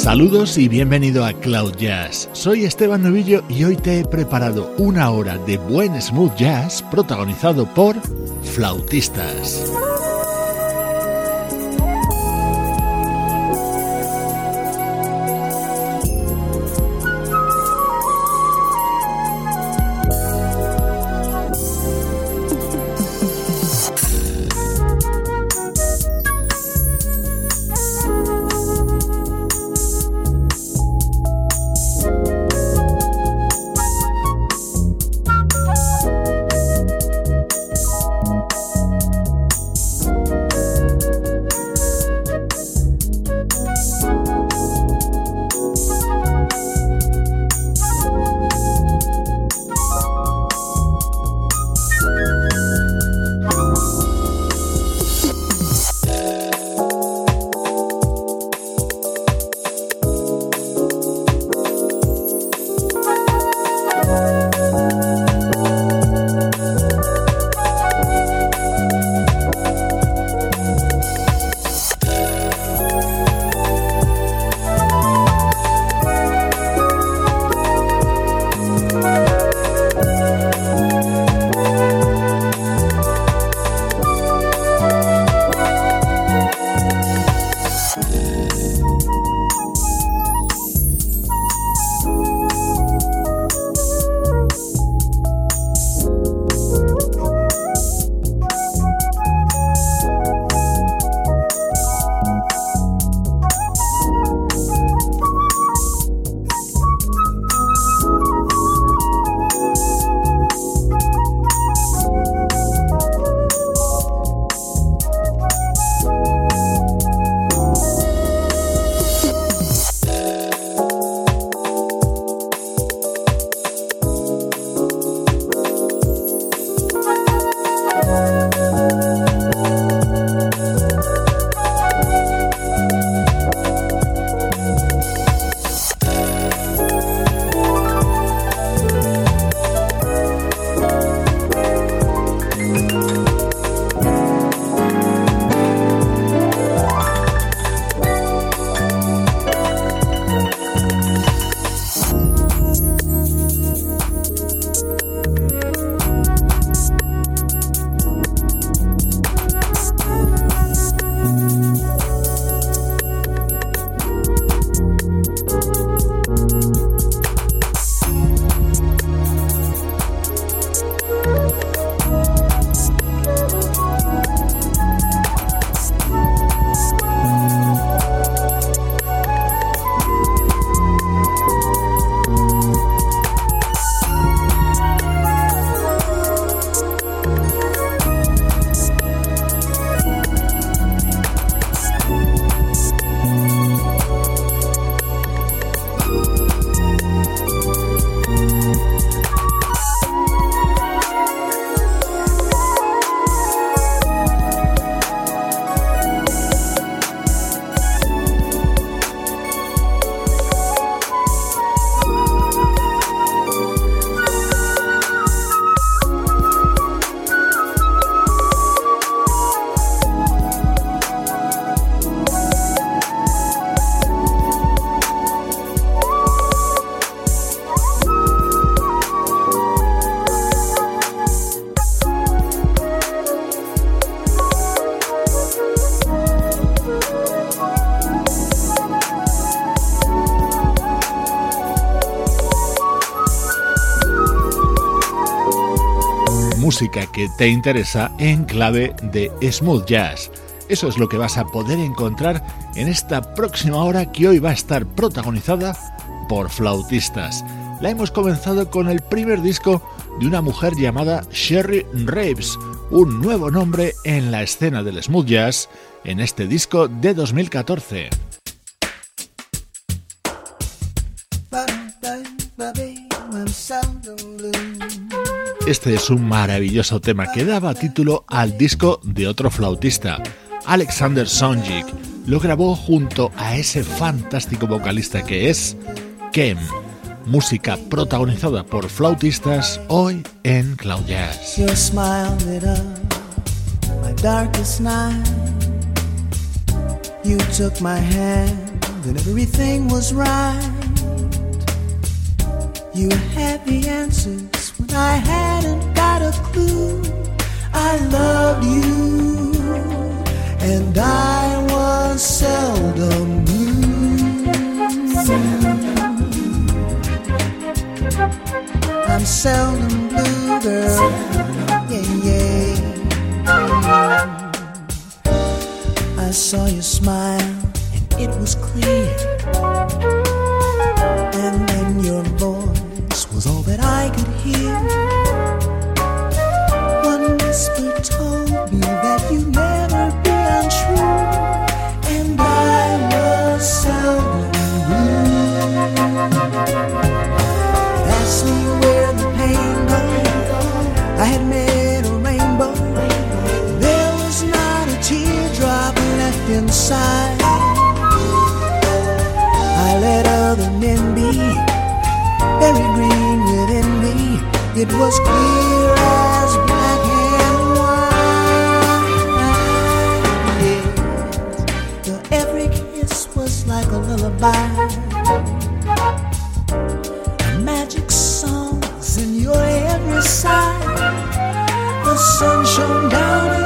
Saludos y bienvenido a Cloud Jazz. Soy Esteban Novillo y hoy te he preparado una hora de buen smooth jazz protagonizado por flautistas. Música que te interesa en clave de smooth jazz. Eso es lo que vas a poder encontrar en esta próxima hora que hoy va a estar protagonizada por flautistas. La hemos comenzado con el primer disco de una mujer llamada Sherry Raves, un nuevo nombre en la escena del smooth jazz en este disco de 2014. Este es un maravilloso tema que daba título al disco de otro flautista, Alexander Sonjik. Lo grabó junto a ese fantástico vocalista que es Kem. Música protagonizada por flautistas hoy en Cloud Jazz. You had the answers I hadn't got a clue. I loved you and I was seldom blue. I'm seldom blue, girl. Yeah, yeah. I saw you smile, and it was clear. And then your voice that I could hear. It was clear as black and white. Your every kiss was like a lullaby. Magic songs in your every sigh. The sun shone down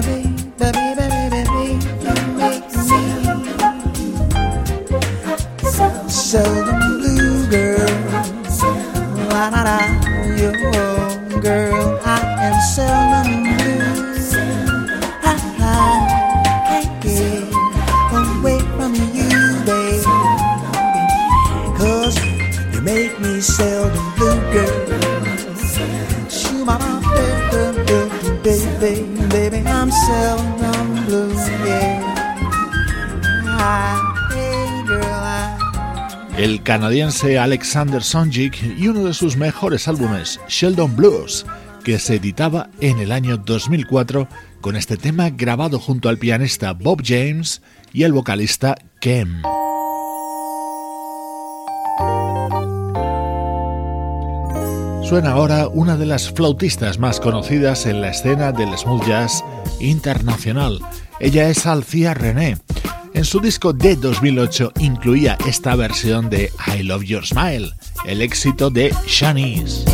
déjame Alexander Sonjik y uno de sus mejores álbumes, Sheldon Blues, que se editaba en el año 2004 con este tema grabado junto al pianista Bob James y el vocalista Kem. Suena ahora una de las flautistas más conocidas en la escena del smooth jazz internacional. Ella es Alcia René. En su disco de 2008 incluía esta versión de I Love Your Smile, el éxito de Shanice.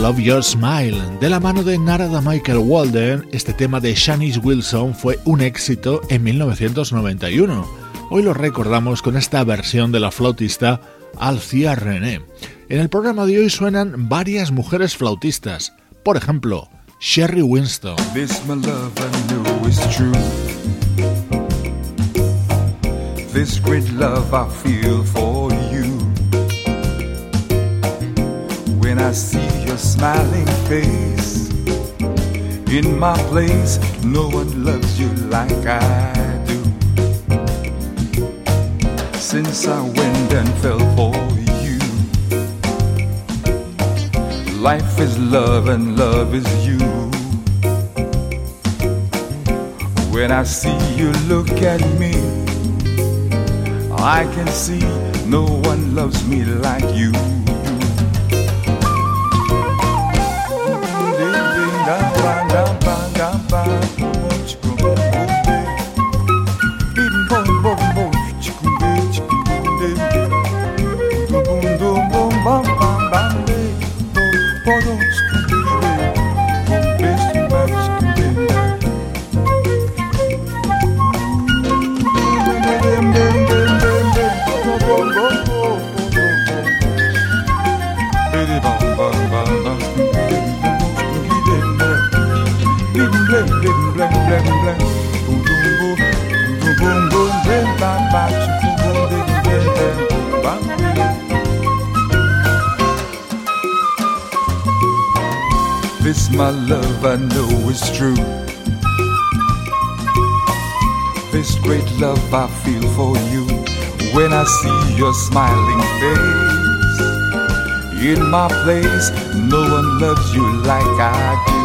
Love Your Smile. De la mano de Narada Michael Walden, este tema de Shanice Wilson fue un éxito en 1991. Hoy lo recordamos con esta versión de la flautista Alcia René. En el programa de hoy suenan varias mujeres flautistas. Por ejemplo, Sherry Winston. Your smiling face. In my place, no one loves you like I do. Since I went and fell for you, life is love and love is you. When I see you look at me, I can see no one loves me like you. my place. No one loves you like I do.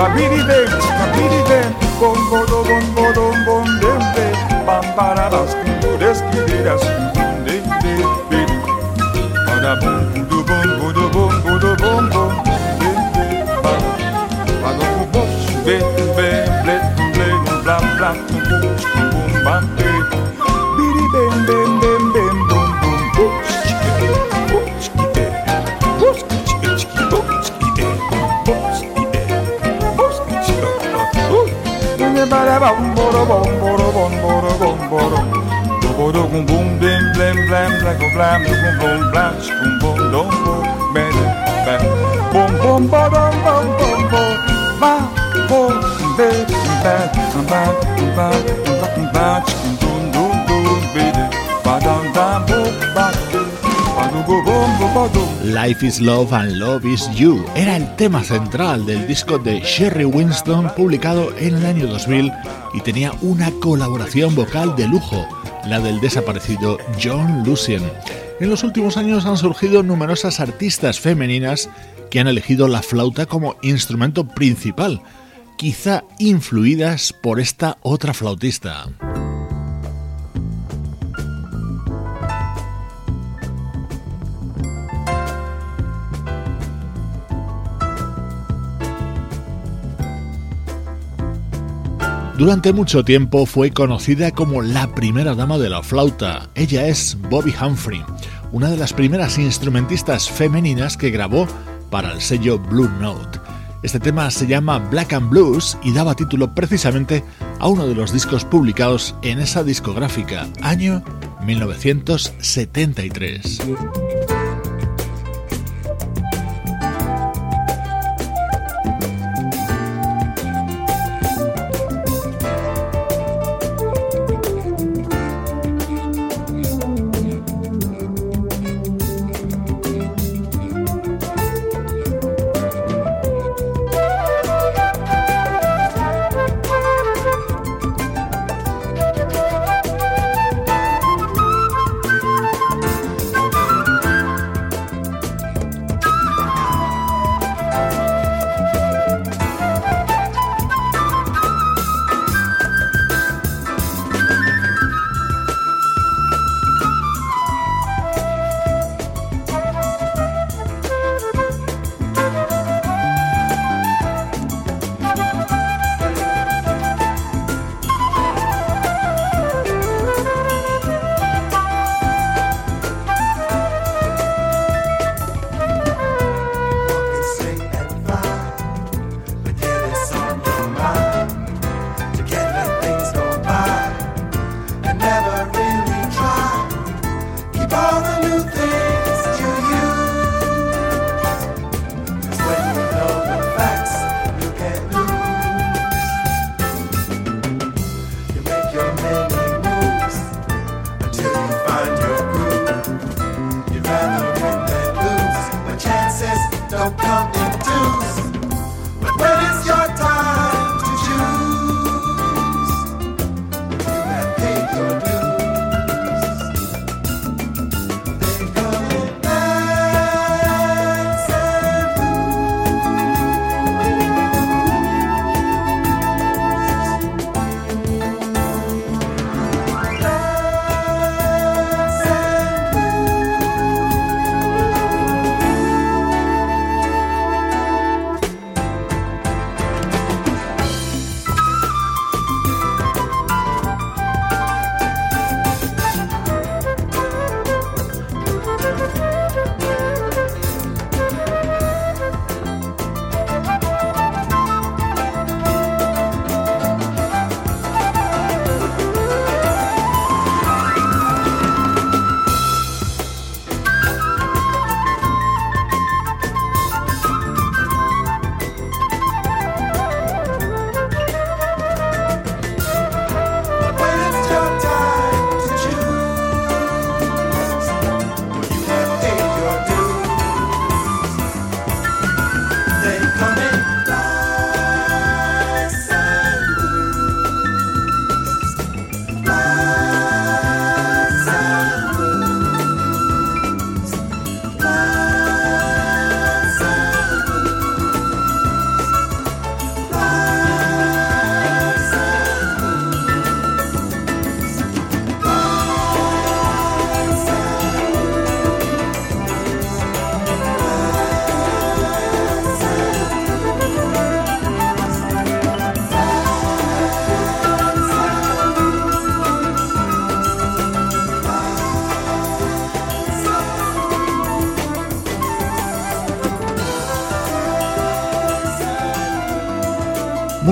Babidi them, babidi them. bom bodo bom bodo bom de pam paradas kundu des kideras kundu dem para bom boro bom boro bom boro bom boro Dobodo gum bum blim blim blam black or blam do gum bum blam chikum bum dom bum mede bam Bum bum ba dum bum bum bum ba bum be bam bam bam bam bam bam chikum dum dum dum bede ba dum dum bum ba Ba do go bum bum ba dum Life is Love and Love is You era el tema central del disco de Sherry Winston publicado en el año 2000 y tenía una colaboración vocal de lujo, la del desaparecido John Lucien. En los últimos años han surgido numerosas artistas femeninas que han elegido la flauta como instrumento principal, quizá influidas por esta otra flautista. Durante mucho tiempo fue conocida como la primera dama de la flauta. Ella es Bobby Humphrey, una de las primeras instrumentistas femeninas que grabó para el sello Blue Note. Este tema se llama Black and Blues y daba título precisamente a uno de los discos publicados en esa discográfica, año 1973.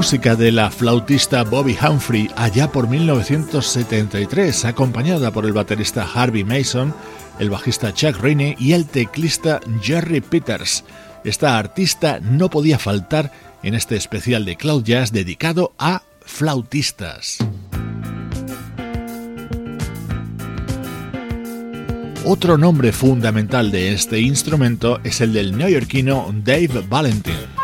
Música de la flautista Bobby Humphrey allá por 1973, acompañada por el baterista Harvey Mason, el bajista Chuck Rainey y el teclista Jerry Peters. Esta artista no podía faltar en este especial de Cloud Jazz dedicado a flautistas. Otro nombre fundamental de este instrumento es el del neoyorquino Dave Valentin.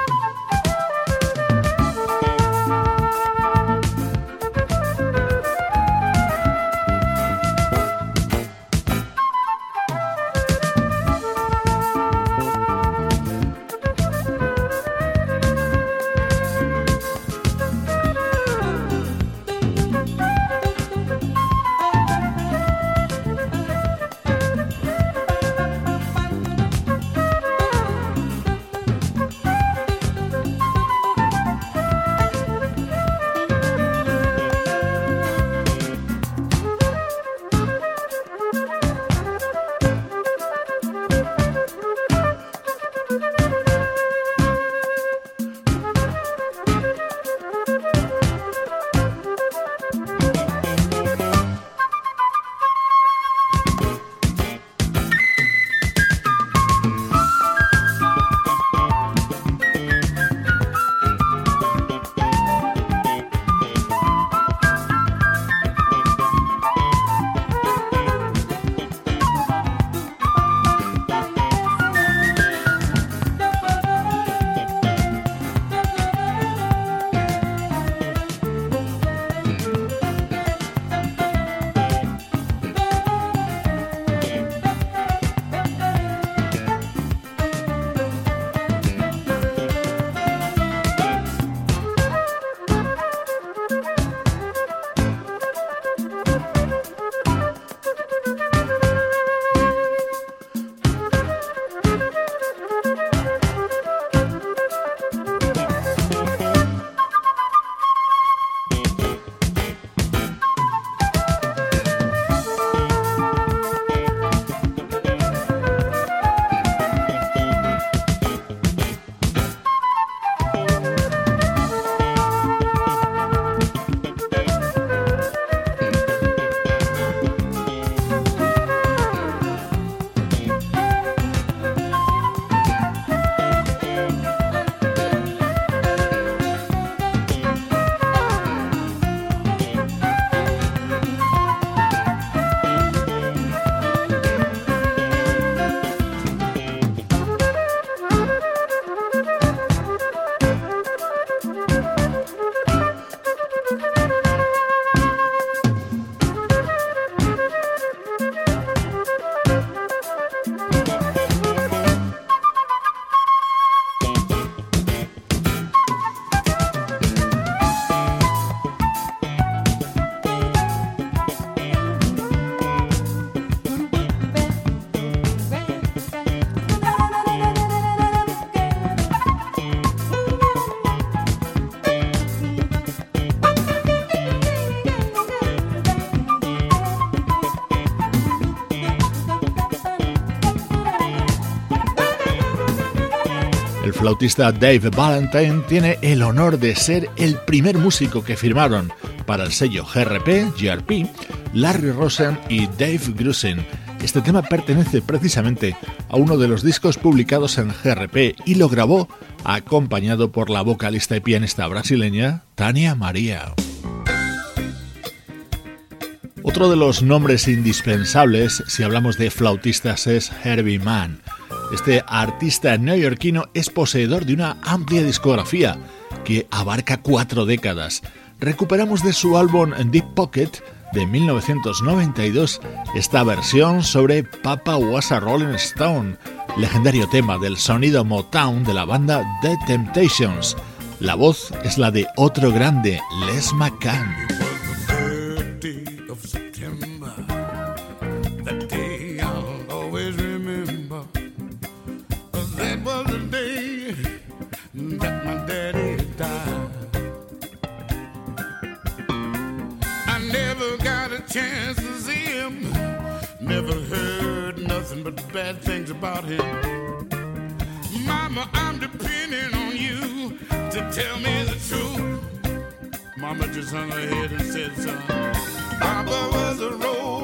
Flautista Dave Valentine tiene el honor de ser el primer músico que firmaron para el sello GRP, GRP, Larry Rosen y Dave Grusin. Este tema pertenece precisamente a uno de los discos publicados en GRP y lo grabó acompañado por la vocalista y pianista brasileña Tania María. Otro de los nombres indispensables si hablamos de flautistas es Herbie Mann. Este artista neoyorquino es poseedor de una amplia discografía que abarca cuatro décadas. Recuperamos de su álbum Deep Pocket de 1992 esta versión sobre Papa Was a Rolling Stone, legendario tema del sonido Motown de la banda The Temptations. La voz es la de otro grande, Les McCann. but bad things about him. Mama, I'm depending on you to tell me the truth. Mama just hung her head and said, son, Papa was a road.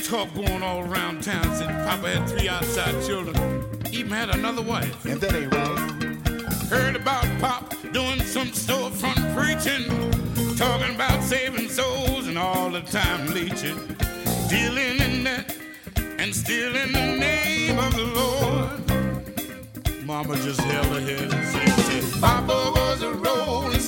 talk going all around town said Papa had three outside children, even had another wife. and that ain't right. Heard about Pop doing some storefront preaching, talking about saving souls and all the time leeching, dealing in that and still in the name of the Lord. Mama just held her head and said, Papa was a rolling.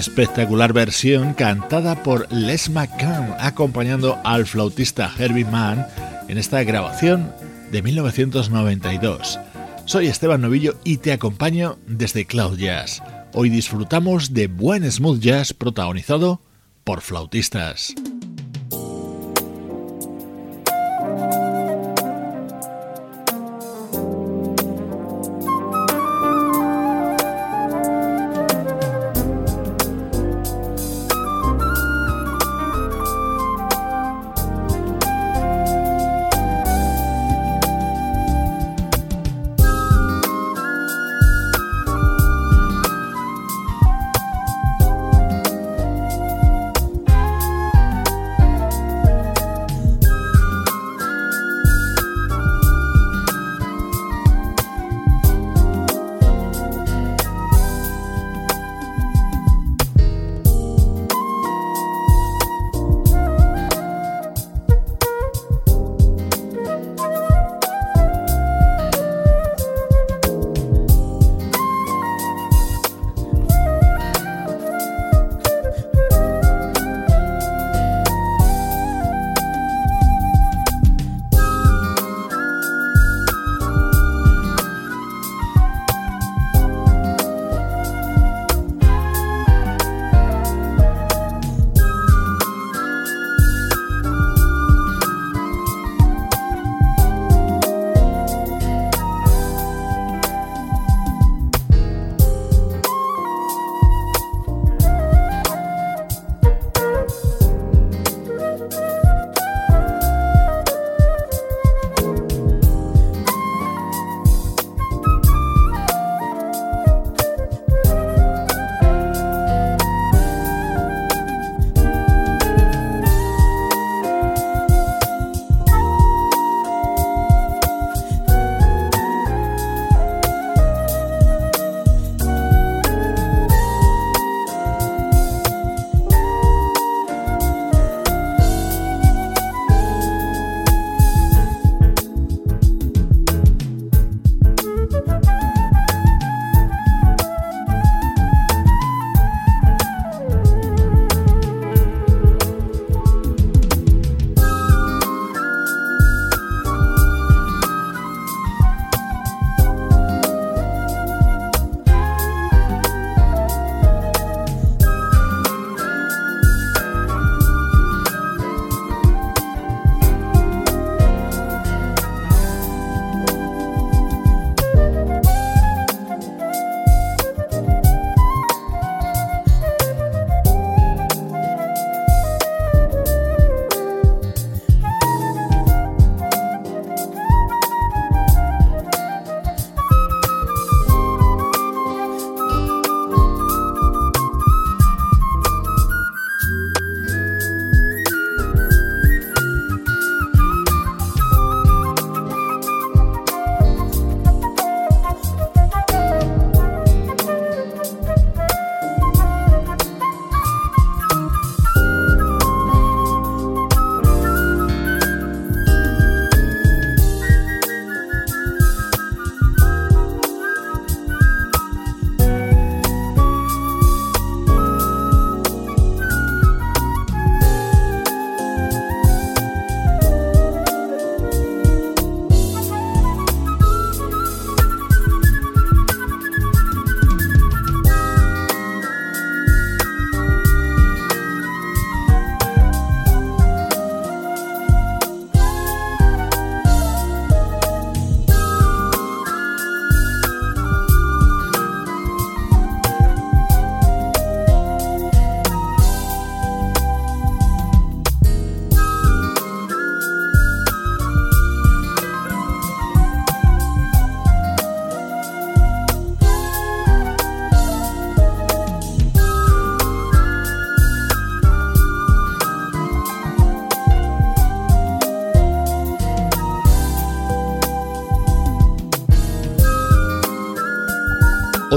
Espectacular versión cantada por Les McCann acompañando al flautista Herbie Mann en esta grabación de 1992. Soy Esteban Novillo y te acompaño desde Cloud Jazz. Hoy disfrutamos de buen smooth jazz protagonizado por flautistas.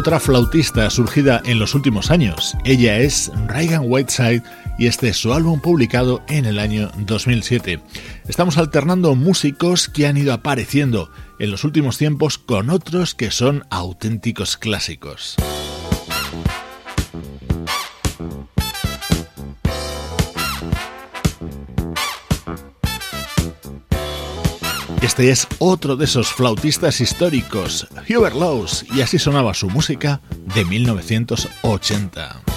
Otra flautista surgida en los últimos años. Ella es Reagan Whiteside y este es su álbum publicado en el año 2007. Estamos alternando músicos que han ido apareciendo en los últimos tiempos con otros que son auténticos clásicos. Este es otro de esos flautistas históricos, Hubert Laws, y así sonaba su música de 1980.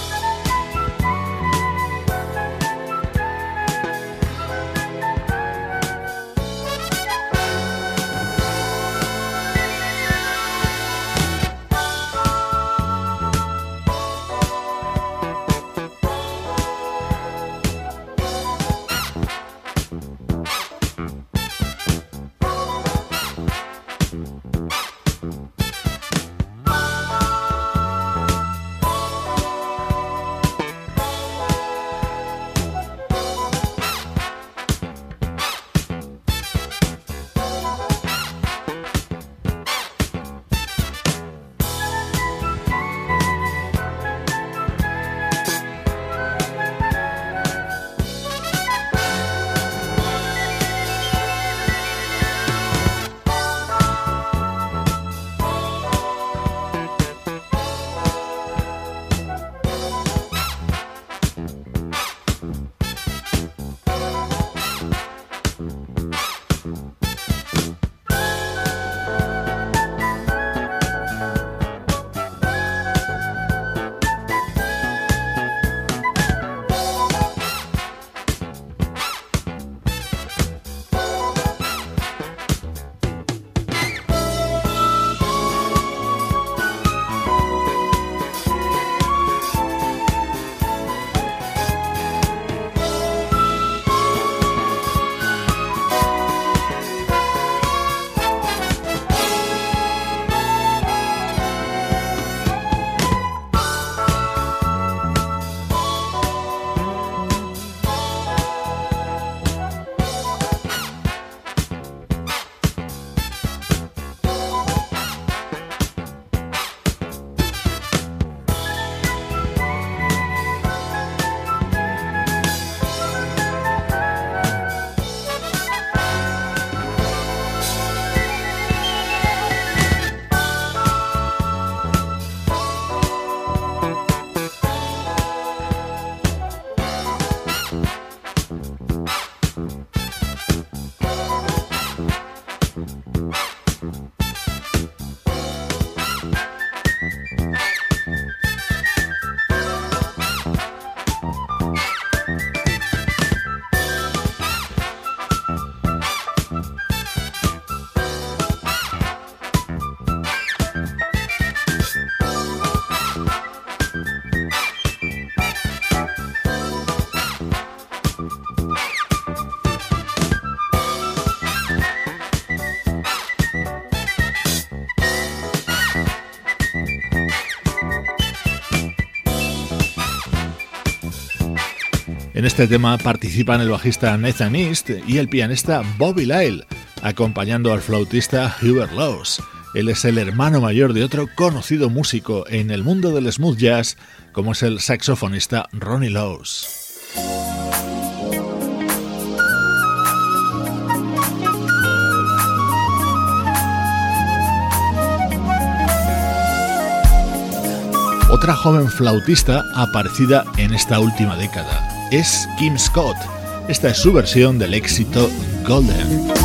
Este tema participan el bajista Nathan East y el pianista Bobby Lyle, acompañando al flautista Hubert Laws. Él es el hermano mayor de otro conocido músico en el mundo del smooth jazz, como es el saxofonista Ronnie Laws. Otra joven flautista aparecida en esta última década es Kim Scott. Esta es su versión del éxito Golden.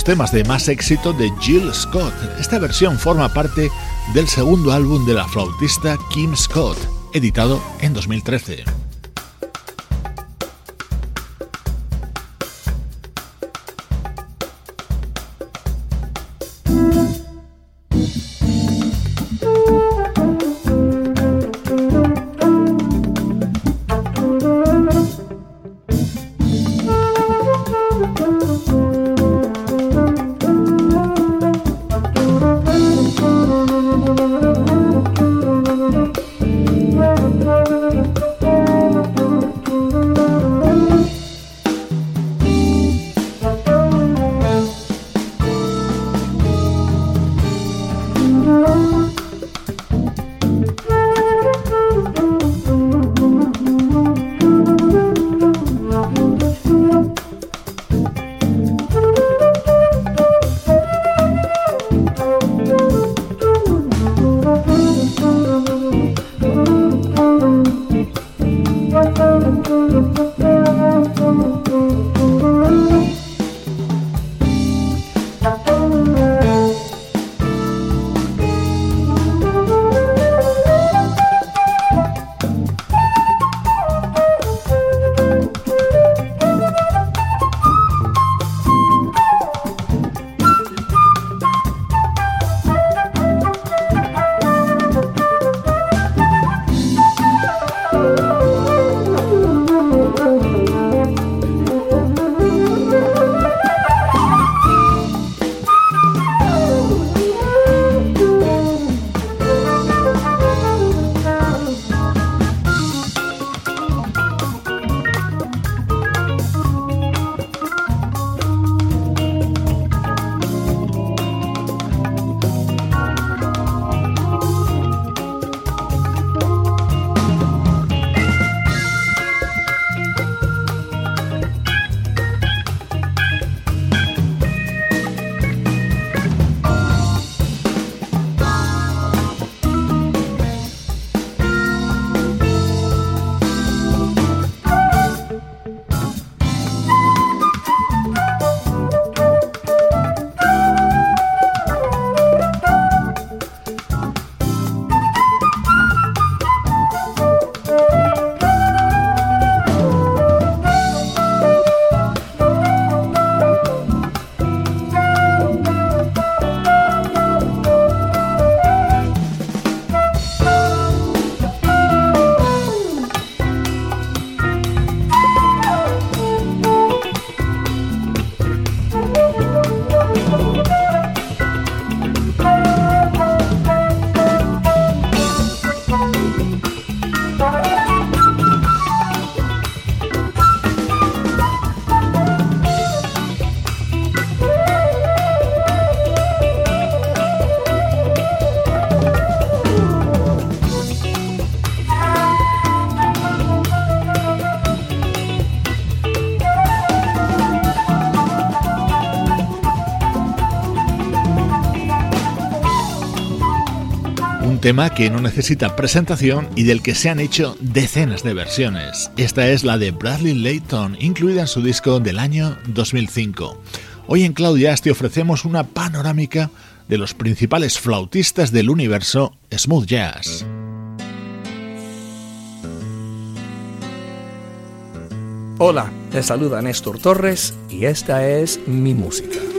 Los temas de más éxito de Jill Scott. Esta versión forma parte del segundo álbum de la flautista Kim Scott, editado en 2013. Tema que no necesita presentación y del que se han hecho decenas de versiones. Esta es la de Bradley Layton, incluida en su disco del año 2005. Hoy en Cloud Jazz te ofrecemos una panorámica de los principales flautistas del universo smooth jazz. Hola, te saluda Néstor Torres y esta es mi música.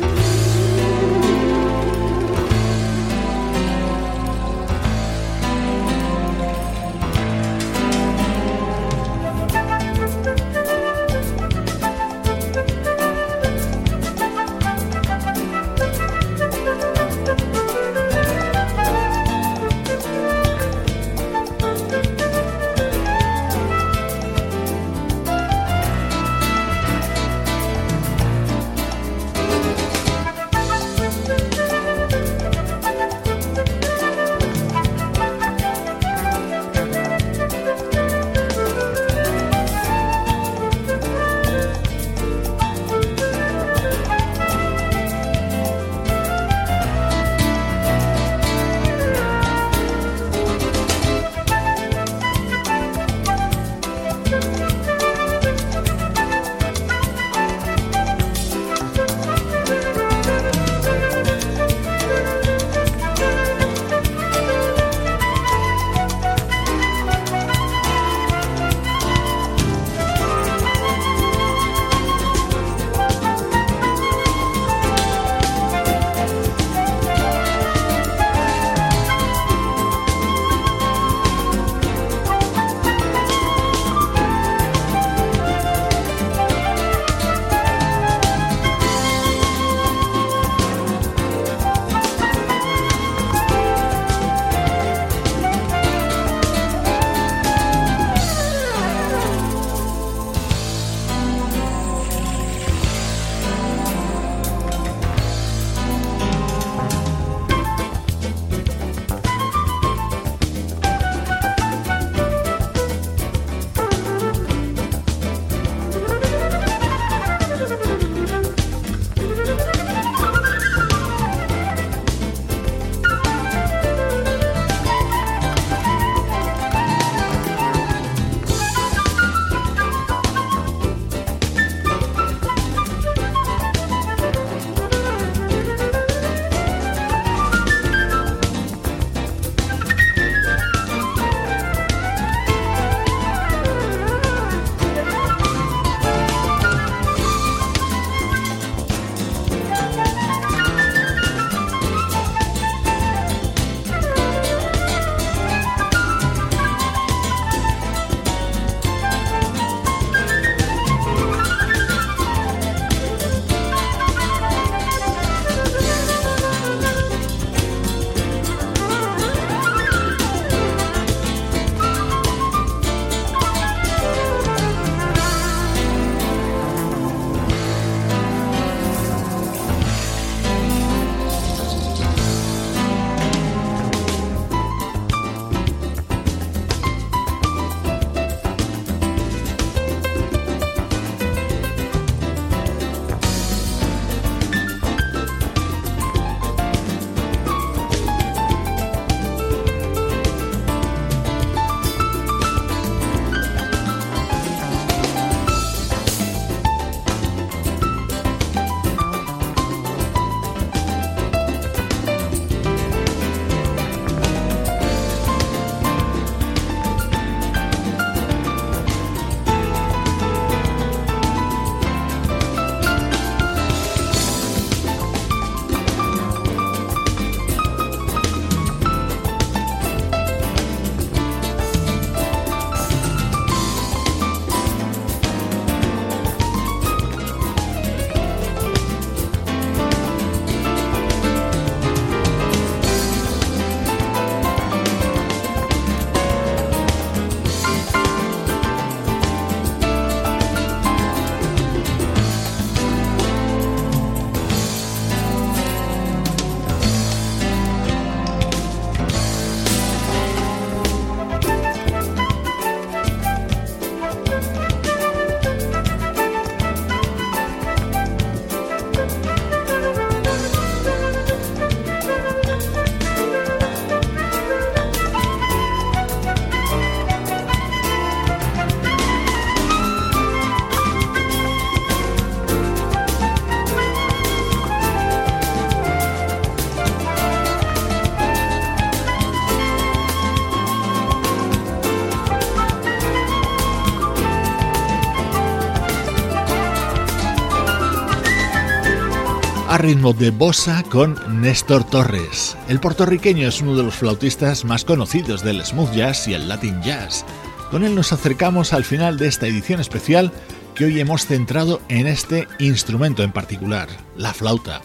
Ritmo de bossa con Néstor Torres. El puertorriqueño es uno de los flautistas más conocidos del smooth jazz y el latin jazz. Con él nos acercamos al final de esta edición especial que hoy hemos centrado en este instrumento en particular, la flauta.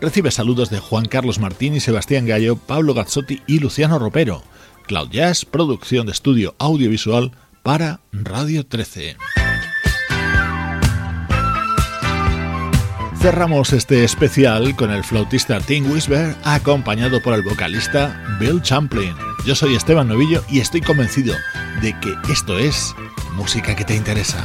Recibe saludos de Juan Carlos Martín y Sebastián Gallo, Pablo Gazzotti y Luciano Ropero. Cloud Jazz, producción de estudio audiovisual para Radio 13. Cerramos este especial con el flautista Tim Wisber acompañado por el vocalista Bill Champlin. Yo soy Esteban Novillo y estoy convencido de que esto es música que te interesa.